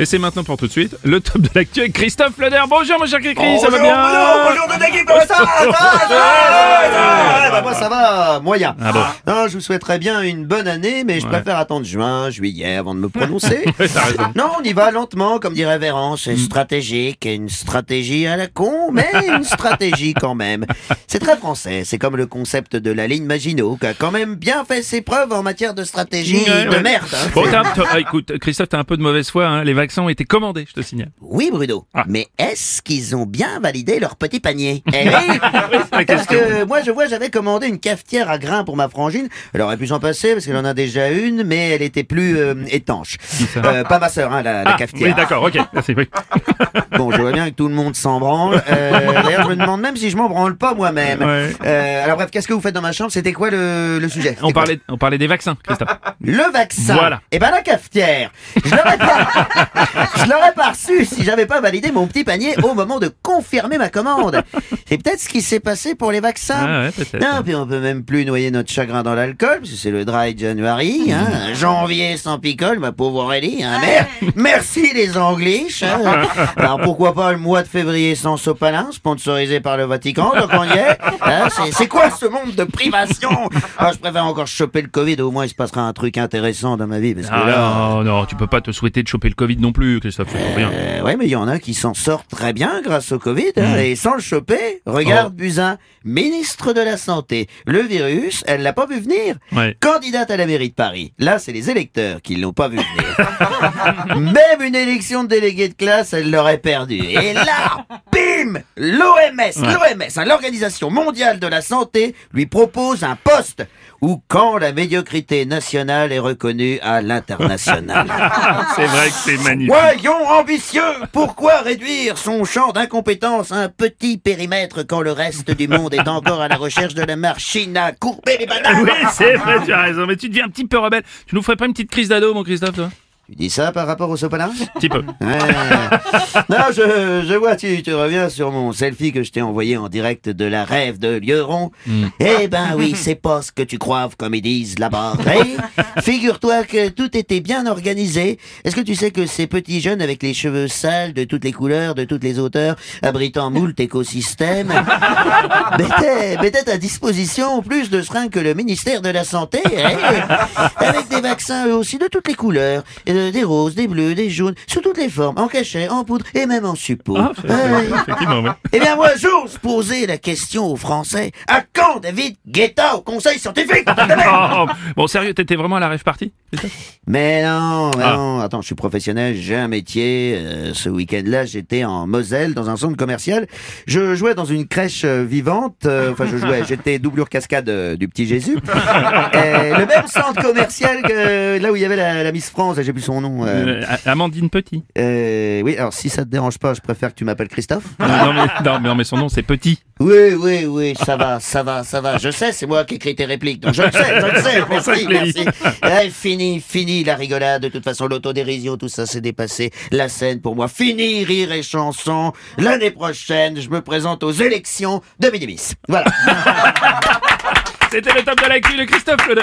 Et c'est maintenant pour tout de suite le top de l'actu avec Christophe Leder. Bonjour mon cher Cricri, ça va Bonjour, bien Bruno, bonjour de Nagui, comment ça Ça va, ça va, ça va Moi ça va, moyen. Ah bon Non, je vous souhaiterais bien une bonne année, mais je Ouais. préfère attendre juin, juillet avant de me prononcer. Non, on y va lentement, comme dirait Véran, c'est Mm. stratégique, une stratégie à la con, mais une stratégie quand même. C'est très français, c'est comme le concept de la ligne Maginot, qui a quand même bien fait ses preuves en matière de stratégie Ouais, de ouais. merde. hein. Bon, ah, écoute, Christophe, t'as un peu de mauvaise foi, hein. les vaccins ont été commandés, je te signale. Oui, Bruno. Ah. Mais est-ce qu'ils ont bien validé leur petit panier? Eh oui Parce que moi, je vois, j'avais commandé une cafetière à grains pour ma frangine. Elle aurait pu s'en passer parce qu'elle en a déjà une, mais elle était plus euh, étanche. Euh, pas ma sœur, hein, la, la Ah, cafetière. oui, d'accord, ok. Merci, oui. Bon, je vois bien que tout le monde s'en branle. Euh, D'ailleurs, je me demande même si je m'en branle pas moi-même. Ouais. Alors bref, qu'est-ce que vous faites dans ma chambre? C'était quoi le, le sujet? On parlait, on parlait des vaccins, Christophe. Le vaccin. Voilà. Et ben la cafetière. Je l'aurais pas, je l'aurais pas reçu si j'avais pas validé mon petit panier au moment de confirmer ma commande. C'est peut-être ce qui s'est passé pour les vaccins. Ah ouais, peut-être. Non, puis on peut même plus noyer notre chagrin dans l'alcool, parce que c'est le dry January, hein. Janvier sans picole, ma pauvre Aurélie, hein. Mer- merci les Anglish, hein. Alors pourquoi pas le mois de février sans sopalin, sponsorisé par le Vatican, donc on y est. Hein, c'est- quoi ce monde de privation? Ah, Je préfère encore choper le Covid, au moins il se passera un truc intéressant dans ma vie, parce que Ah, là... non, non, tu peux pas te souhaiter de choper le Covid non plus, Christophe, c'est pour rien. Euh, ouais, mais il y en a qui s'en sortent très bien grâce au Covid, hein, et sans le choper. Regarde Oh. Buzyn, ministre de la Santé. Le virus, elle l'a pas vu venir. Ouais. Candidate à la mairie de Paris. Là, c'est les électeurs qui l'ont pas vu venir. Même une élection de délégué de classe, elle l'aurait perdu. Et là, bim L'OMS, l'OMS, hein, l'Organisation mondiale de la santé, lui propose un poste où quand la médiocrité nationale est reconnue à l'international. C'est vrai que c'est magnifique. Soyons ambitieux Pourquoi réduire son champ d'incompétence à un petit périmètre quand le reste du monde est encore à la recherche de la machine à courber les bananes? Oui, c'est vrai, tu as raison, mais tu deviens un petit peu rebelle. Tu nous ferais pas une petite crise d'ado, mon Christophe, toi? Tu dis ça par rapport au sopalin petit peu. Ouais. Non, je, je vois, tu, tu reviens sur mon selfie que je t'ai envoyé en direct de la rêve de Lieron. Eh ben oui, c'est pas ce que tu crois, comme ils disent là-bas. Hey, Figure-toi que tout était bien organisé. Est-ce que tu sais que ces petits jeunes avec les cheveux sales de toutes les couleurs, de toutes les hauteurs, abritant moult écosystèmes, mettaient, mettaient à disposition plus de seringues que le ministère de la Santé, hey, avec des vaccins eux aussi de toutes les couleurs, euh, des roses, des bleus, des jaunes, sous toutes les formes, en cachet, en poudre et même en suppôt. Ah, effectivement, oui. Eh bien, moi, j'ose poser la question aux Français. À quand David Guetta au Conseil scientifique? Oh, bon, sérieux, t'étais vraiment à la rêve party Mais non, mais Ah. non. Attends, je suis professionnel, j'ai un métier. Euh, ce week-end-là, j'étais en Moselle, dans un centre commercial. Je jouais dans une crèche euh, vivante. euh, Enfin, je jouais, j'étais doublure cascade du petit Jésus. Le même centre commercial que là où il y avait la, la Miss France, j'ai plus son nom. euh. Euh, Amandine Petit. Euh, oui, alors si ça te dérange pas, je préfère que tu m'appelles Christophe. non, mais, non, mais, non, mais son nom, c'est Petit. Oui, oui, oui, ça va, ça va, ça va. Je sais, c'est moi qui écris tes répliques, donc je le sais, je le sais. Merci, merci. Eh, fini, fini la rigolade. De toute façon, l'autodérision, tout ça, c'est dépassé. La scène pour moi, fini, rire et chanson. L'année prochaine, je me présente aux élections de Minimis. Voilà. C'était le top de l'actu de Christophe Leder.